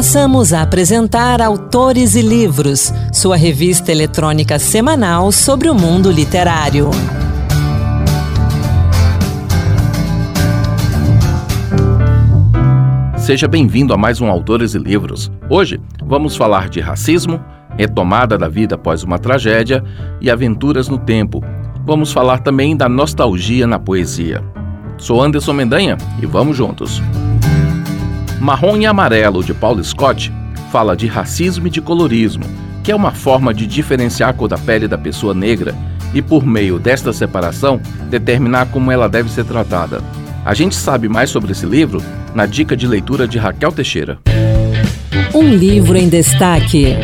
Passamos a apresentar Autores e Livros, sua revista eletrônica semanal sobre o mundo literário. Seja bem-vindo a mais um Autores e Livros. Hoje vamos falar de racismo, retomada da vida após uma tragédia e aventuras no tempo. Vamos falar também da nostalgia na poesia. Sou Anderson Mendanha e vamos juntos. Marrom e Amarelo, de Paulo Scott, fala de racismo e de colorismo, que é uma forma de diferenciar a cor da pele da pessoa negra e, por meio desta separação, determinar como ela deve ser tratada. A gente sabe mais sobre esse livro na dica de leitura de Raquel Teixeira. Um livro em destaque.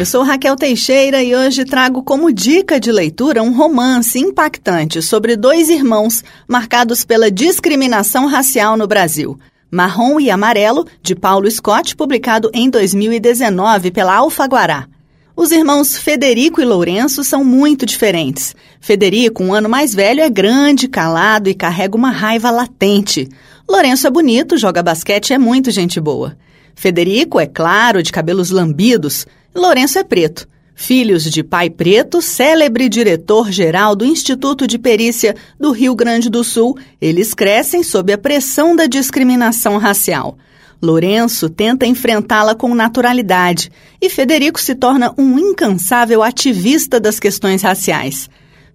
Eu sou Raquel Teixeira e hoje trago como dica de leitura um romance impactante sobre dois irmãos marcados pela discriminação racial no Brasil. Marrom e Amarelo, de Paulo Scott, publicado em 2019 pela Alfaguará. Os irmãos Federico e Lourenço são muito diferentes. Federico, um ano mais velho, é grande, calado e carrega uma raiva latente. Lourenço é bonito, joga basquete e é muito gente boa. Federico é claro, de cabelos lambidos, Lourenço é preto. Filhos de pai preto, célebre diretor-geral do Instituto de Perícia do Rio Grande do Sul, eles crescem sob a pressão da discriminação racial. Lourenço tenta enfrentá-la com naturalidade e Federico se torna um incansável ativista das questões raciais.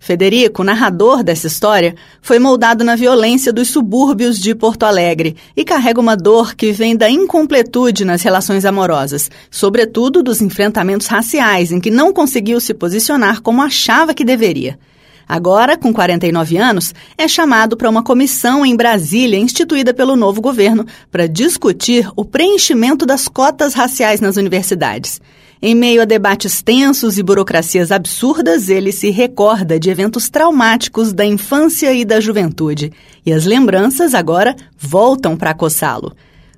Federico, narrador dessa história, foi moldado na violência dos subúrbios de Porto Alegre e carrega uma dor que vem da incompletude nas relações amorosas, sobretudo dos enfrentamentos raciais em que não conseguiu se posicionar como achava que deveria. Agora, com 49 anos, é chamado para uma comissão em Brasília instituída pelo novo governo para discutir o preenchimento das cotas raciais nas universidades. Em meio a debates tensos e burocracias absurdas, ele se recorda de eventos traumáticos da infância e da juventude. E as lembranças agora voltam para acossá-lo.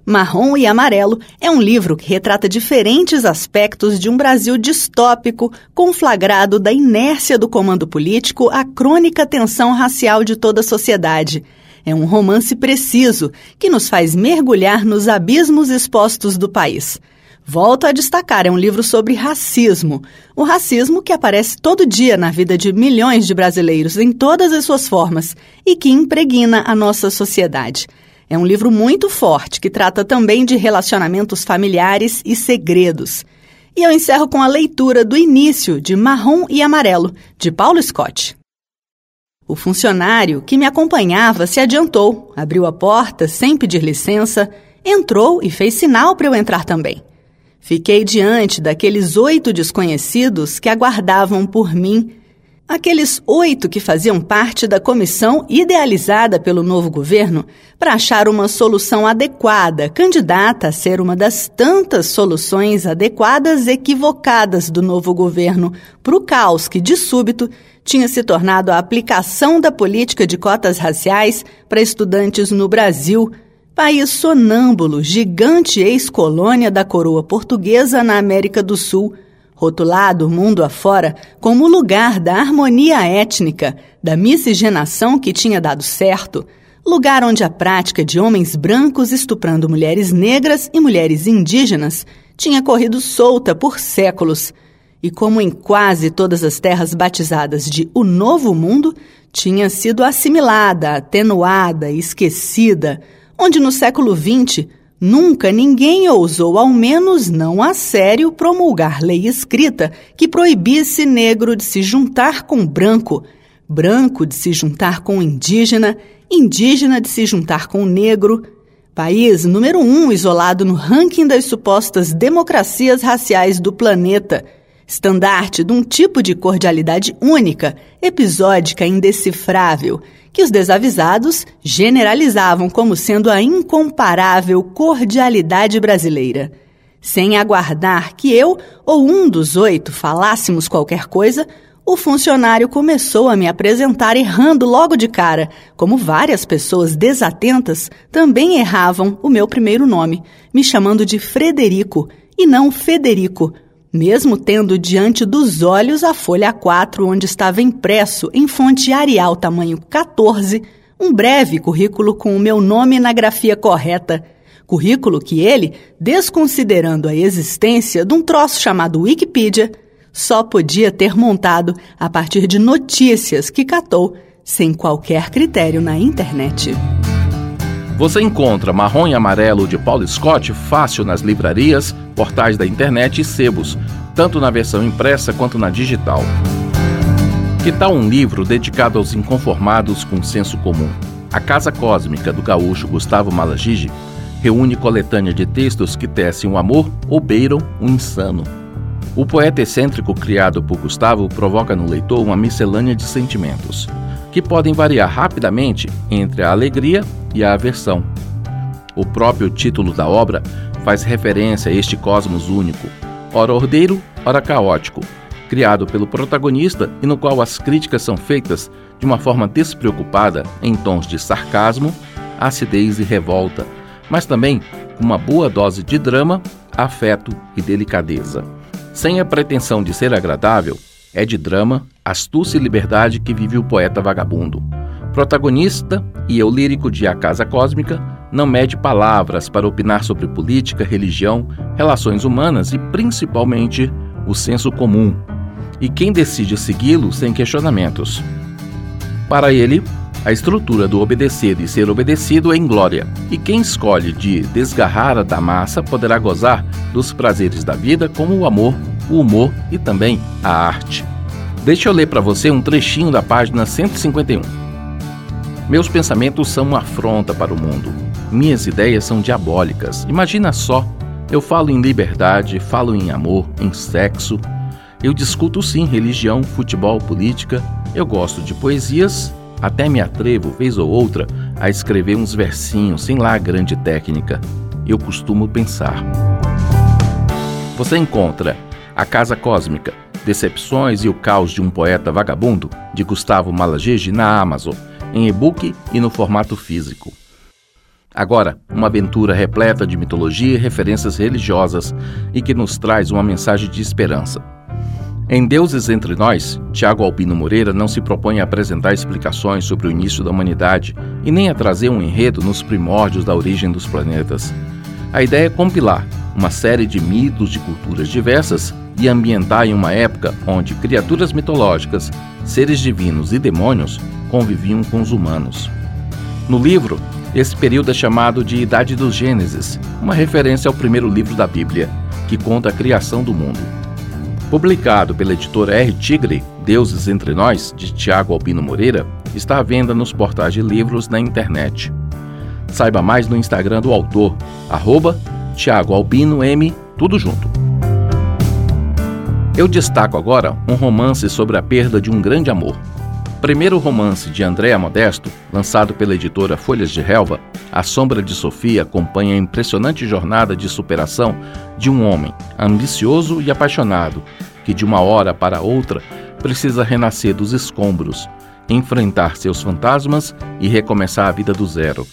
Marrom e Amarelo é um livro que retrata diferentes aspectos de um Brasil distópico, conflagrado da inércia do comando político à crônica tensão racial de toda a sociedade. É um romance preciso que nos faz mergulhar nos abismos expostos do país. Volto a destacar, é um livro sobre racismo. O racismo que aparece todo dia na vida de milhões de brasileiros, em todas as suas formas, e que impregna a nossa sociedade. É um livro muito forte, que trata também de relacionamentos familiares e segredos. E eu encerro com a leitura do início de Marrom e Amarelo, de Paulo Scott. O funcionário que me acompanhava se adiantou, abriu a porta sem pedir licença, entrou e fez sinal para eu entrar também. Fiquei diante daqueles oito desconhecidos que aguardavam por mim, aqueles oito que faziam parte da comissão idealizada pelo novo governo para achar uma solução adequada, candidata a ser uma das tantas soluções adequadas equivocadas do novo governo para o caos que, de súbito, tinha se tornado a aplicação da política de cotas raciais para estudantes no Brasil país sonâmbulo, gigante ex-colônia da coroa portuguesa na América do Sul, rotulado mundo afora como lugar da harmonia étnica, da miscigenação que tinha dado certo, lugar onde a prática de homens brancos estuprando mulheres negras e mulheres indígenas tinha corrido solta por séculos. E como em quase todas as terras batizadas de O Novo Mundo, tinha sido assimilada, atenuada, esquecida, onde no século XX nunca ninguém ousou, ao menos não a sério, promulgar lei escrita que proibisse negro de se juntar com branco, branco de se juntar com indígena, indígena de se juntar com negro. País número um isolado no ranking das supostas democracias raciais do planeta estandarte de um tipo de cordialidade única, episódica indecifrável, que os desavisados generalizavam como sendo a incomparável cordialidade brasileira. Sem aguardar que eu ou um dos oito falássemos qualquer coisa, o funcionário começou a me apresentar errando logo de cara, como várias pessoas desatentas também erravam o meu primeiro nome, me chamando de Frederico e não Federico, mesmo tendo diante dos olhos a folha A4 onde estava impresso em fonte Arial tamanho 14 um breve currículo com o meu nome na grafia correta, Currículo que ele, desconsiderando a existência de um troço chamado Wikipedia, só podia ter montado a partir de notícias que catou sem qualquer critério na internet. Você encontra Marrom e Amarelo de Paul Scott fácil nas livrarias, portais da internet e sebos, tanto na versão impressa quanto na digital. Que tal um livro dedicado aos inconformados com senso comum? A Casa Cósmica do gaúcho Gustavo Malagigi reúne coletânea de textos que tecem o amor ou beiram o insano. O poeta excêntrico criado por Gustavo provoca no leitor uma miscelânea de sentimentos, que podem variar rapidamente entre a alegria e a aversão. O próprio título da obra faz referência a este cosmos único, ora ordeiro, ora caótico, criado pelo protagonista e no qual as críticas são feitas de uma forma despreocupada, em tons de sarcasmo, acidez e revolta, mas também com uma boa dose de drama, afeto e delicadeza. Sem a pretensão de ser agradável, é de drama, astúcia e liberdade que vive o poeta vagabundo. Protagonista e eu lírico de A Casa Cósmica, não mede palavras para opinar sobre política, religião, relações humanas e principalmente o senso comum. E quem decide segui-lo sem questionamentos. Para ele, a estrutura do obedecer e ser obedecido é inglória, e quem escolhe de desgarrar da massa poderá gozar dos prazeres da vida, como o amor, o humor e também a arte. Deixa eu ler para você um trechinho da página 151. Meus pensamentos são uma afronta para o mundo. Minhas ideias são diabólicas. Imagina só, eu falo em liberdade, falo em amor, em sexo. Eu discuto sim religião, futebol, política. Eu gosto de poesias até me atrevo, vez ou outra, a escrever uns versinhos sem lá grande técnica. Eu costumo pensar. Você encontra A Casa Cósmica, Decepções e o Caos de um Poeta Vagabundo, de Gustavo Malagege, na Amazon, em e-book e no formato físico. Agora, uma aventura repleta de mitologia e referências religiosas e que nos traz uma mensagem de esperança. Em Deuses Entre Nós, Tiago Albino Moreira não se propõe a apresentar explicações sobre o início da humanidade e nem a trazer um enredo nos primórdios da origem dos planetas. A ideia é compilar uma série de mitos de culturas diversas e ambientar em uma época onde criaturas mitológicas, seres divinos e demônios conviviam com os humanos. No livro, esse período é chamado de Idade dos Gênesis, uma referência ao primeiro livro da Bíblia, que conta a criação do mundo. Publicado pela editora R. Tigre, Deuses Entre Nós, de Tiago Albino Moreira, está à venda nos portais de livros na internet. Saiba mais no Instagram do autor, arroba Tiago Albino M, tudo junto. Eu destaco agora um romance sobre a perda de um grande amor. Primeiro romance de Andréa Modesto, lançado pela editora Folhas de Relva, A Sombra de Sofia acompanha a impressionante jornada de superação de um homem ambicioso e apaixonado que, de uma hora para outra, precisa renascer dos escombros, enfrentar seus fantasmas e recomeçar a vida do zero.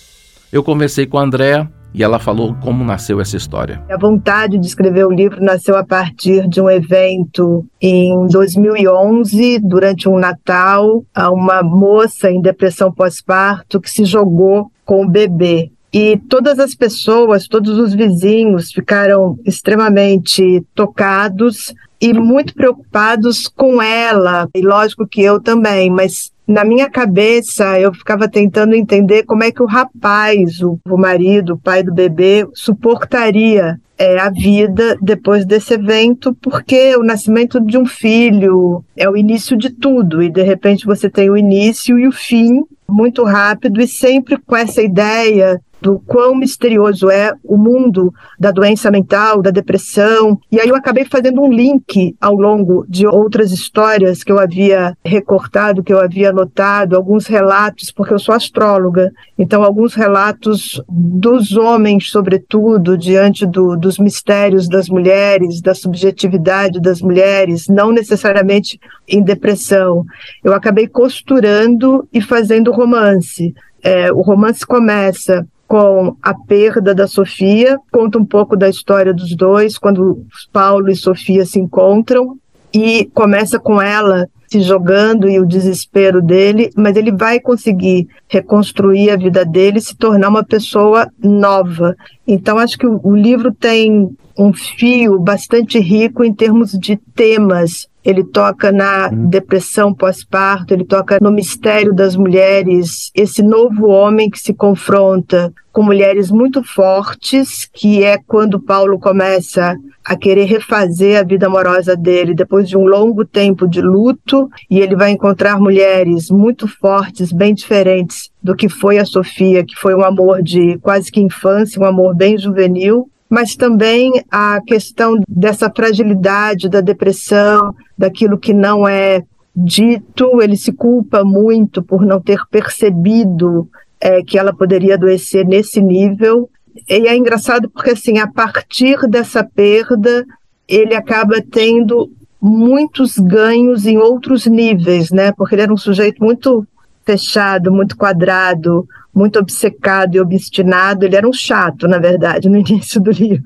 Eu conversei com a Andrea e ela falou como nasceu essa história. A vontade de escrever o livro nasceu a partir de um evento em 2011, durante um Natal, a uma moça em depressão pós-parto que se jogou com o bebê e todas as pessoas, todos os vizinhos ficaram extremamente tocados e muito preocupados com ela, e lógico que eu também, mas na minha cabeça eu ficava tentando entender como é que o rapaz, o, o marido, o pai do bebê, suportaria é, a vida depois desse evento, porque o nascimento de um filho é o início de tudo, e de repente você tem o início e o fim muito rápido, e sempre com essa ideia do quão misterioso é o mundo da doença mental, da depressão. E aí eu acabei fazendo um link ao longo de outras histórias que eu havia recortado, que eu havia anotado, alguns relatos, porque eu sou astróloga. Então, alguns relatos dos homens, sobretudo, diante do, dos mistérios das mulheres, da subjetividade das mulheres, não necessariamente em depressão. Eu acabei costurando e fazendo romance. É, o romance começa com a perda da Sofia, conta um pouco da história dos dois, quando Paulo e Sofia se encontram, e começa com ela se jogando e o desespero dele, mas ele vai conseguir reconstruir a vida dele e se tornar uma pessoa nova. Então, acho que o, o livro tem um fio bastante rico em termos de temas. Ele toca na uhum. depressão pós-parto, ele toca no mistério das mulheres, esse novo homem que se confronta com mulheres muito fortes, que é quando Paulo começa a querer refazer a vida amorosa dele depois de um longo tempo de luto, e ele vai encontrar mulheres muito fortes, bem diferentes do que foi a Sofia, que foi um amor de quase que infância, um amor bem juvenil, mas também a questão dessa fragilidade, da depressão, daquilo que não é dito, ele se culpa muito por não ter percebido é, que ela poderia adoecer nesse nível. E é engraçado porque, assim, a partir dessa perda, ele acaba tendo muitos ganhos em outros níveis, né? Porque ele era um sujeito muito fechado, muito quadrado, muito obcecado e obstinado. Ele era um chato, na verdade, no início do livro.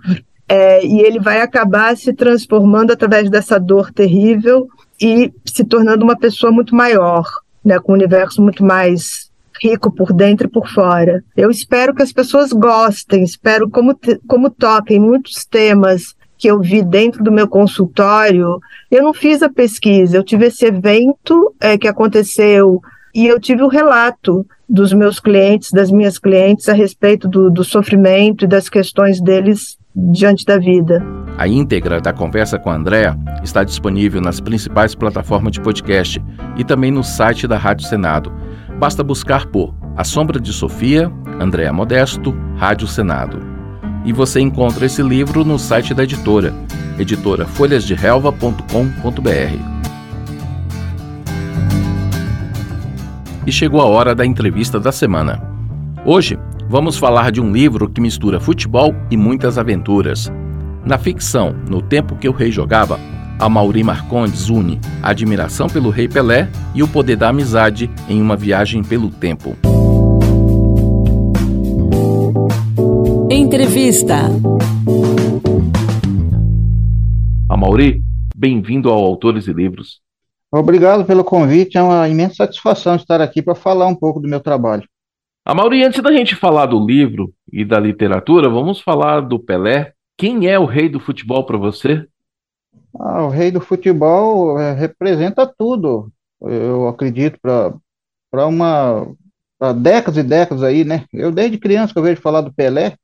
É, e ele vai acabar se transformando através dessa dor terrível e se tornando uma pessoa muito maior, né, com um universo muito mais rico por dentro e por fora. Eu espero que as pessoas gostem, espero como, como toquem muitos temas que eu vi dentro do meu consultório. Eu não fiz a pesquisa, eu tive esse evento é, que aconteceu e eu tive o relato dos meus clientes, das minhas clientes, a respeito do, do sofrimento e das questões deles diante da vida. A íntegra da conversa com a Andréa está disponível nas principais plataformas de podcast e também no site da Rádio Senado. Basta buscar por A Sombra de Sofia, Andréa Modesto, Rádio Senado. E você encontra esse livro no site da editora, editora e chegou a hora da entrevista da semana. Hoje, vamos falar de um livro que mistura futebol e muitas aventuras. Na ficção, No Tempo que o Rei Jogava, a Mauri Marcondes une a admiração pelo Rei Pelé e o poder da amizade em uma viagem pelo tempo. Entrevista. A Mauri, bem-vindo ao Autores e Livros. Obrigado pelo convite, é uma imensa satisfação estar aqui para falar um pouco do meu trabalho. A Mauri, antes da gente falar do livro e da literatura, vamos falar do Pelé. Quem é o rei do futebol para você? Ah, o rei do futebol é, representa tudo, eu acredito, para uma pra décadas e décadas aí, né? Eu desde criança que eu vejo falar do Pelé,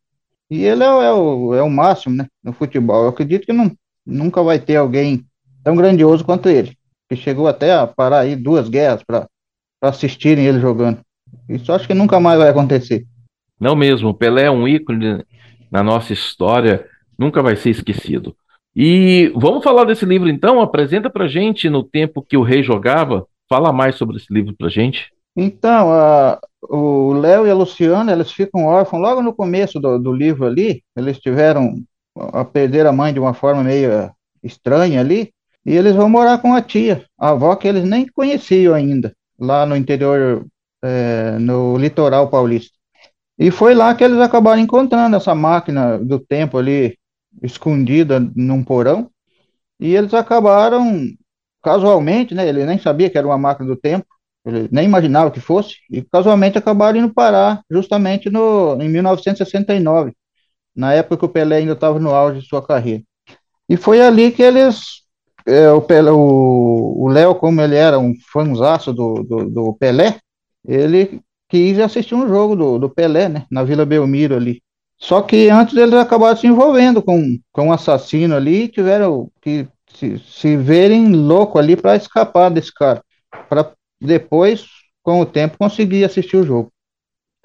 e ele é, é, o, é o máximo, né, no futebol. Eu acredito que não, nunca vai ter alguém tão grandioso quanto ele que chegou até a parar aí duas guerras para assistirem ele jogando. Isso acho que nunca mais vai acontecer. Não mesmo, o Pelé é um ícone na nossa história, nunca vai ser esquecido. E vamos falar desse livro então? Apresenta pra gente no tempo que o rei jogava. Fala mais sobre esse livro pra gente. Então, a, o Léo e a Luciana, eles ficam órfãos logo no começo do, do livro ali. Eles tiveram a perder a mãe de uma forma meio estranha ali. E eles vão morar com a tia, a avó que eles nem conheciam ainda, lá no interior, é, no litoral paulista. E foi lá que eles acabaram encontrando essa máquina do tempo ali, escondida num porão. E eles acabaram, casualmente, né? Ele nem sabia que era uma máquina do tempo, ele nem imaginava que fosse, e casualmente acabaram indo parar justamente no, em 1969, na época que o Pelé ainda estava no auge de sua carreira. E foi ali que eles é, o, Pelé, o, Léo, como ele era um fãzaço do, do, do, Pelé, ele quis assistir um jogo do, do Pelé, né, na Vila Belmiro ali. Só que antes eles acabaram se envolvendo com, com um assassino ali e tiveram que se, se verem louco ali para escapar desse cara, para depois, com o tempo, conseguir assistir o jogo.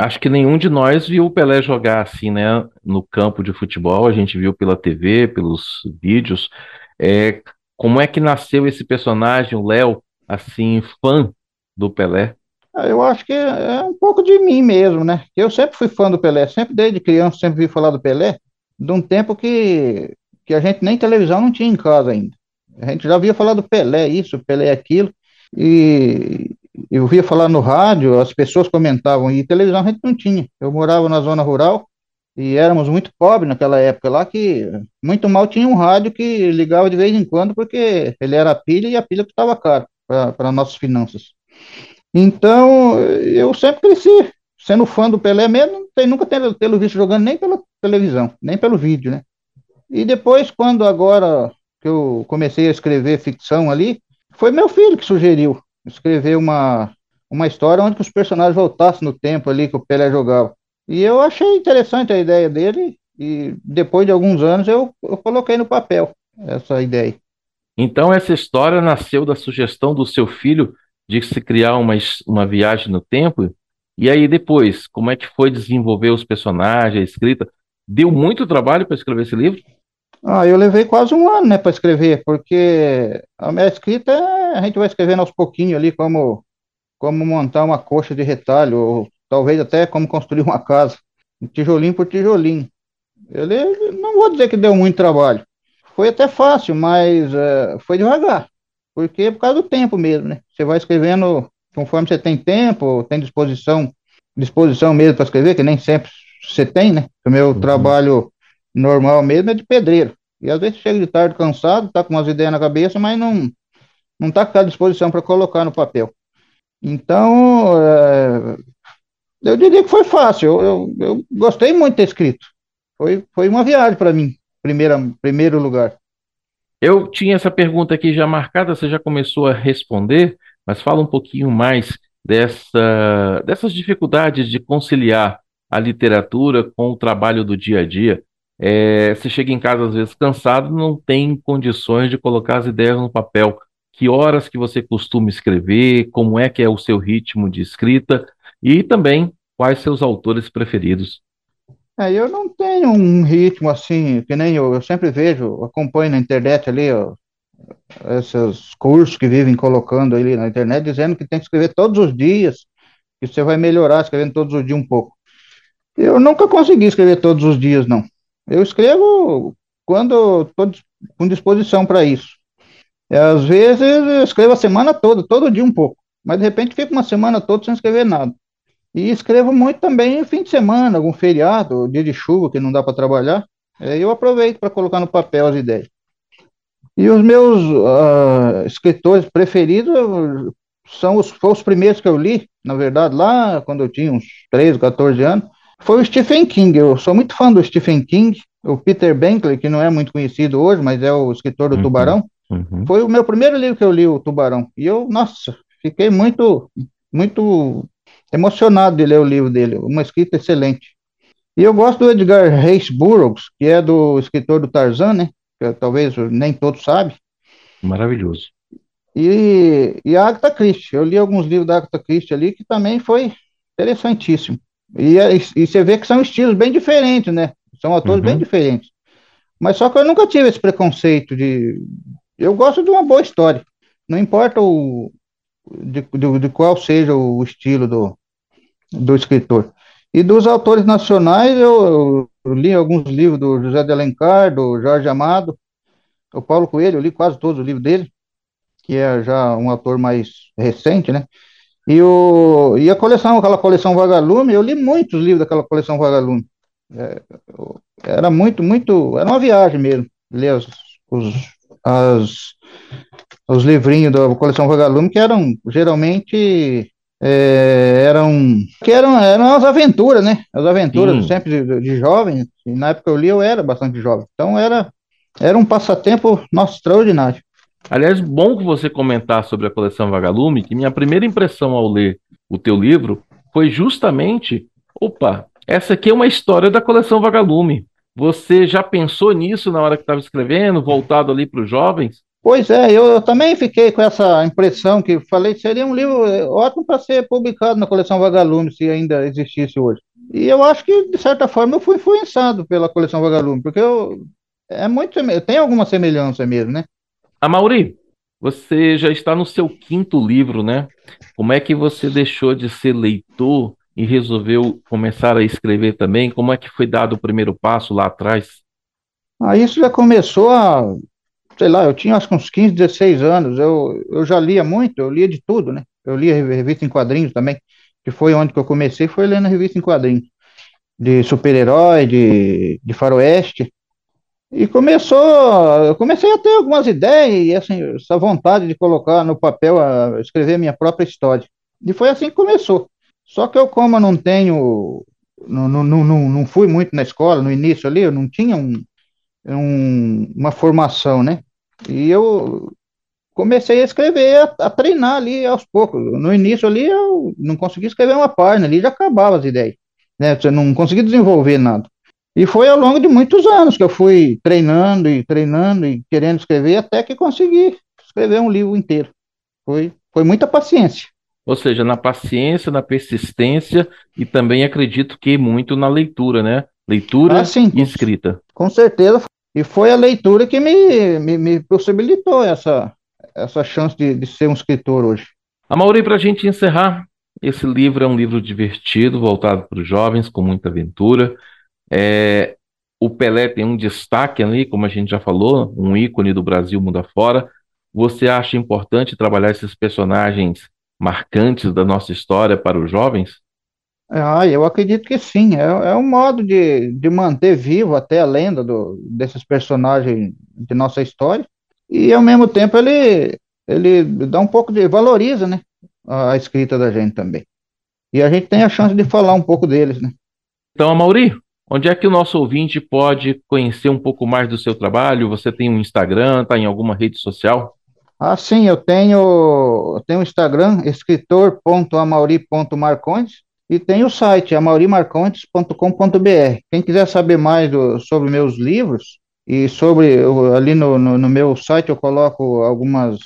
Acho que nenhum de nós viu o Pelé jogar assim, né, no campo de futebol. A gente viu pela TV, pelos vídeos. É, como é que nasceu esse personagem, o Léo, assim, fã do Pelé? Ah, eu acho que é um pouco de mim mesmo, né? Eu sempre fui fã do Pelé, sempre desde criança, sempre vi falar do Pelé, de um tempo que, que a gente nem televisão não tinha em casa ainda. A gente já via falar do Pelé, isso, Pelé, aquilo, e eu via falar no rádio, as pessoas comentavam, e televisão a gente não tinha. Eu morava na zona rural, e éramos muito pobres naquela época lá, que muito mal tinha um rádio que ligava de vez em quando, porque ele era pilha e a pilha custava caro. para nossas finanças. Então, eu sempre cresci sendo fã do Pelé mesmo, tem, nunca tê-lo visto jogando nem pela televisão, nem pelo vídeo, né? E depois, quando agora que eu comecei a escrever ficção ali, foi meu filho que sugeriu escrever uma, uma história onde os personagens voltassem no tempo ali que o Pelé jogava. E eu achei interessante a ideia dele, e depois de alguns anos eu, eu coloquei no papel essa ideia. Então, essa história nasceu da sugestão do seu filho de se criar uma, uma viagem no tempo. E aí, depois, como é que foi desenvolver os personagens, a escrita? Deu muito trabalho para escrever esse livro? Ah, eu levei quase um ano, né, para escrever, porque a minha escrita a gente vai escrevendo aos pouquinhos ali como como montar uma coxa de retalho, ou talvez até como construir uma casa, tijolinho por tijolinho. Ele não vou dizer que deu muito trabalho, foi até fácil, mas uh, foi devagar, porque é por causa do tempo mesmo, né? Você vai escrevendo conforme você tem tempo, tem disposição, disposição mesmo para escrever, que nem sempre você tem, né? O meu uhum. trabalho normal mesmo é de pedreiro. E às vezes chega de tarde cansado, tá com umas ideias na cabeça, mas não não tá com aquela disposição para colocar no papel. Então, é, eu diria que foi fácil. Eu, eu, eu, gostei muito de ter escrito. Foi, foi uma viagem para mim primeira, primeiro lugar. Eu tinha essa pergunta aqui já marcada, você já começou a responder, mas fala um pouquinho mais dessa, dessas dificuldades de conciliar a literatura com o trabalho do dia a dia. É, você chega em casa às vezes cansado, não tem condições de colocar as ideias no papel. Que horas que você costuma escrever? Como é que é o seu ritmo de escrita? E também quais seus autores preferidos? É, eu não tenho um ritmo assim, que nem eu, eu sempre vejo, acompanho na internet ali, ó, esses cursos que vivem colocando ali na internet, dizendo que tem que escrever todos os dias, que você vai melhorar escrevendo todos os dias um pouco. Eu nunca consegui escrever todos os dias, não. Eu escrevo quando estou com disposição para isso. Às vezes eu escrevo a semana toda, todo dia um pouco, mas de repente fico uma semana toda sem escrever nada. E escrevo muito também fim de semana, algum feriado, dia de chuva que não dá para trabalhar. Eu aproveito para colocar no papel as ideias. E os meus uh, escritores preferidos são os, foram os primeiros que eu li, na verdade, lá quando eu tinha uns 13, 14 anos, foi o Stephen King. Eu sou muito fã do Stephen King, o Peter Benkley, que não é muito conhecido hoje, mas é o escritor do uhum, Tubarão. Uhum. Foi o meu primeiro livro que eu li, o Tubarão. E eu, nossa, fiquei muito, muito emocionado de ler o livro dele, uma escrita excelente. E eu gosto do Edgar Reis Burroughs, que é do escritor do Tarzan, né? Que talvez nem todos sabem. Maravilhoso. E, e a Agatha Christie, eu li alguns livros da Agatha Christie ali que também foi interessantíssimo. E, e você vê que são estilos bem diferentes, né? São autores uhum. bem diferentes. Mas só que eu nunca tive esse preconceito de. Eu gosto de uma boa história. Não importa o, de, de, de qual seja o estilo do, do escritor. E dos autores nacionais, eu, eu, li alguns livros do José de Alencar, do Jorge Amado, o Paulo Coelho, eu li quase todos os livros dele, que é já um autor mais recente, né? E, o, e a coleção, aquela coleção Vagalume, eu li muitos livros daquela coleção Vagalume. É, era muito, muito, era uma viagem mesmo, ler os, os, as, os livrinhos da coleção Vagalume, que eram geralmente é, eram que eram, eram as aventuras, né? As aventuras Sim. sempre de, de jovem. na época eu li, eu era bastante jovem. Então era, era um passatempo nosso extraordinário. Aliás, bom que você comentar sobre a coleção Vagalume, que minha primeira impressão ao ler o teu livro foi justamente, opa, essa aqui é uma história da coleção Vagalume. Você já pensou nisso na hora que estava escrevendo, voltado ali para os jovens? Pois é, eu, eu, também fiquei com essa impressão que falei seria um livro é, ótimo para ser publicado na coleção Vagalume, se ainda existisse hoje. E eu acho que, de certa forma, eu fui influenciado pela coleção Vagalume, porque eu, é muito, tem alguma semelhança mesmo, né? A Mauri, você já está no seu quinto livro, né? Como é que você deixou de ser leitor e resolveu começar a escrever também? Como é que foi dado o primeiro passo lá atrás? Ah, isso já começou a sei lá, eu tinha acho que uns 15, 16 anos, eu, eu já lia muito, eu lia de tudo, né? Eu lia revista em quadrinhos também, que foi onde que eu comecei, foi lendo revista em quadrinhos, de super-herói, de, de faroeste, E começou, eu comecei a ter algumas ideias e assim, essa vontade de colocar no papel, a, escrever minha própria história. E foi assim que começou. Só que eu, como eu não tenho, não, não, não, não fui muito na escola, no início ali, eu não tinha um, um, uma formação, né? E eu comecei a escrever, a, a, treinar ali aos poucos. No início ali eu não conseguia escrever uma página, ali já acabava as ideias, né? Você não conseguia desenvolver nada. E foi ao longo de muitos anos que eu fui treinando e treinando e querendo escrever até que consegui escrever um livro inteiro. Foi, foi muita paciência. Ou seja, na paciência, na persistência e também acredito que muito na leitura, né? Leitura ah, sim, e escrita. Com certeza. E foi a leitura que me, me, me possibilitou essa, essa chance de, de ser um escritor hoje. A Mauri, para a gente encerrar, esse livro é um livro divertido, voltado para os jovens, com muita aventura. É, o Pelé tem um destaque ali, como a gente já falou, um ícone do Brasil mundo afora. Você acha importante trabalhar esses personagens marcantes da nossa história para os jovens? Ah, eu acredito que sim. É, é um modo de, de manter vivo até a lenda do, desses personagens de nossa história. E ao mesmo tempo ele, ele dá um pouco de. valoriza, né? A, a escrita da gente também. E a gente tem a chance de falar um pouco deles, né? Então, Mauri, onde é que o nosso ouvinte pode conhecer um pouco mais do seu trabalho? Você tem um Instagram, está em alguma rede social? Ah, sim, eu tenho, eu tenho o Instagram, escritor.amauri.marcondes, e tem o site, amaurimarcondes.com.br. Quem quiser saber mais do, sobre meus livros, e sobre, ali no, no, no, meu site eu coloco algumas,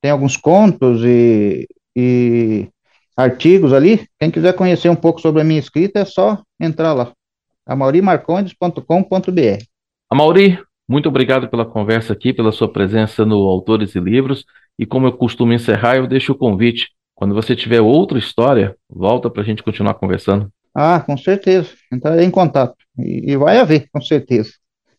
tem alguns contos e, e artigos ali. Quem quiser conhecer um pouco sobre a minha escrita, é só entrar lá, amaurimarcondes.com.br. Amauri, muito obrigado pela conversa aqui, pela sua presença no Autores e Livros. E como eu costumo encerrar, eu deixo o convite. Quando você tiver outra história, volta para a gente continuar conversando. Ah, com certeza. Entrarei em contato. E, e vai haver, com certeza.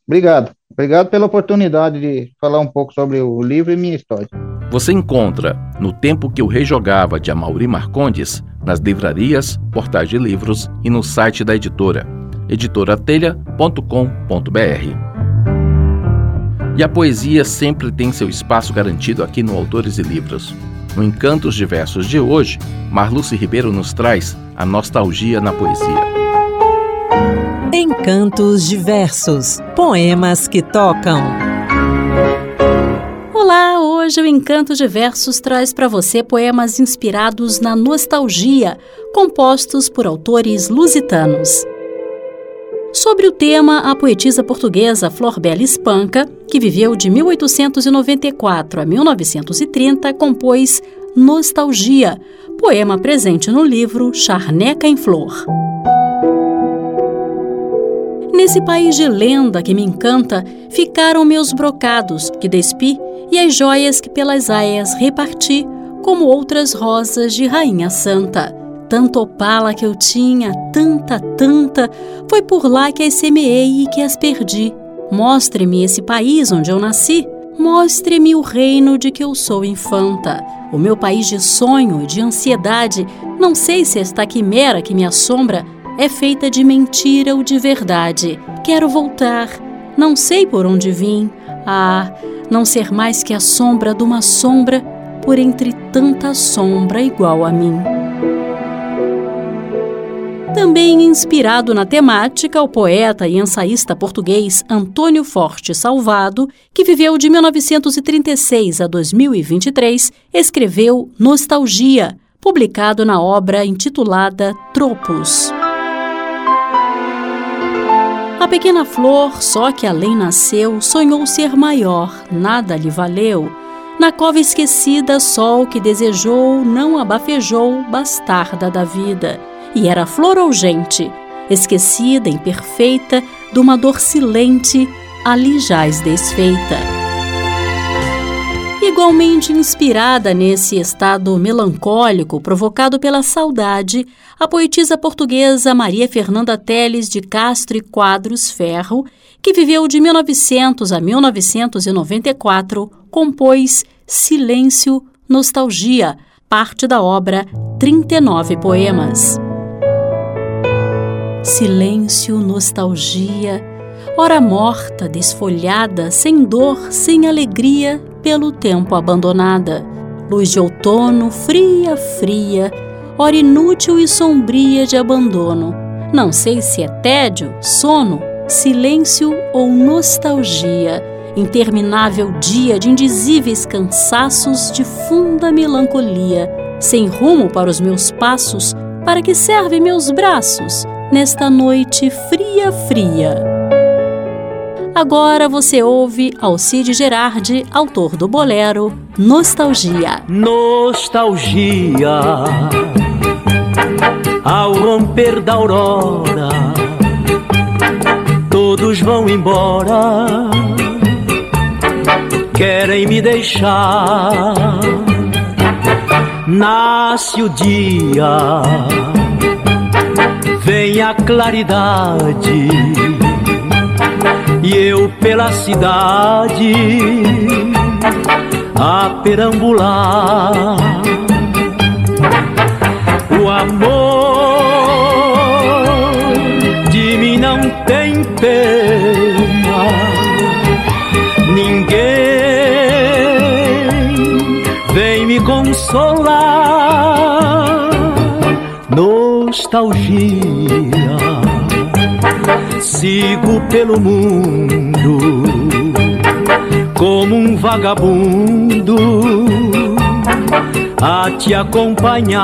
Obrigado. Obrigado pela oportunidade de falar um pouco sobre o livro e minha história. Você encontra No Tempo que o Rei Jogava, de Amaury Marcondes, nas livrarias, portais de livros e no site da editora, editoratelha.com.br. E a poesia sempre tem seu espaço garantido aqui no Autores e Livros. No Encantos Diversos de hoje, Marluce Ribeiro nos traz a nostalgia na poesia. Encantos Diversos Poemas que tocam. Olá, hoje o Encantos Diversos traz para você poemas inspirados na nostalgia, compostos por autores lusitanos. Sobre o tema, a poetisa portuguesa Flor Bela Espanca, que viveu de 1894 a 1930, compôs Nostalgia, poema presente no livro Charneca em Flor. Nesse país de lenda que me encanta, ficaram meus brocados que despi e as joias que pelas aias reparti, como outras rosas de rainha santa tanta opala que eu tinha, tanta, tanta, foi por lá que as semeei e que as perdi. Mostre-me esse país onde eu nasci, mostre-me o reino de que eu sou infanta. O meu país de sonho, de ansiedade, não sei se esta quimera que me assombra é feita de mentira ou de verdade. Quero voltar, não sei por onde vim. Ah, não ser mais que a sombra de uma sombra por entre tanta sombra igual a mim. Também inspirado na temática, o poeta e ensaísta português Antônio Forte Salvado, que viveu de 1936 a 2023, escreveu Nostalgia, publicado na obra intitulada Tropos. A pequena flor, só que além nasceu, sonhou ser maior, nada lhe valeu. Na cova esquecida, sol que desejou, não abafejou, bastarda da vida e era flor urgente, esquecida, imperfeita, de uma dor silente, ali jaz desfeita. Igualmente inspirada nesse estado melancólico provocado pela saudade, a poetisa portuguesa Maria Fernanda Teles de Castro e Quadros Ferro, que viveu de 1900 a 1994, compôs Silêncio, Nostalgia, parte da obra 39 Poemas silêncio, nostalgia, ora morta, desfolhada, sem dor, sem alegria, pelo tempo abandonada. Luz de outono, fria, fria, hora inútil e sombria de abandono. Não sei se é tédio, sono, silêncio ou nostalgia. Interminável dia de indizíveis cansaços, de funda melancolia. Sem rumo para os meus passos, para que servem meus braços nesta noite fria, fria? Agora você ouve Alcide Gerardi, autor do bolero Nostalgia. Nostalgia ao romper da aurora, todos vão embora, querem me deixar. Nasce o dia, vem a claridade, e eu pela cidade a perambular. O amor tem pena, ninguém vem me consolar. Nostalgia, sigo pelo mundo como um vagabundo a te acompanhar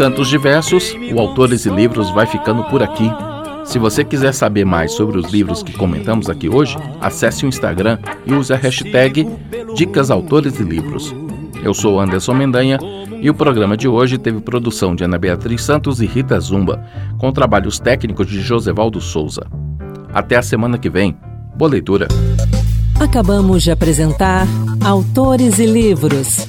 Com encantos diversos, o Autores e Livros vai ficando por aqui. Se você quiser saber mais sobre os livros que comentamos aqui hoje, acesse o Instagram e use a hashtag Dicas Autores e Livros. Eu sou Anderson Mendanha e o programa de hoje teve produção de Ana Beatriz Santos e Rita Zumba, com trabalhos técnicos de Josevaldo Souza. Até a semana que vem. Boa leitura. Acabamos de apresentar Autores e Livros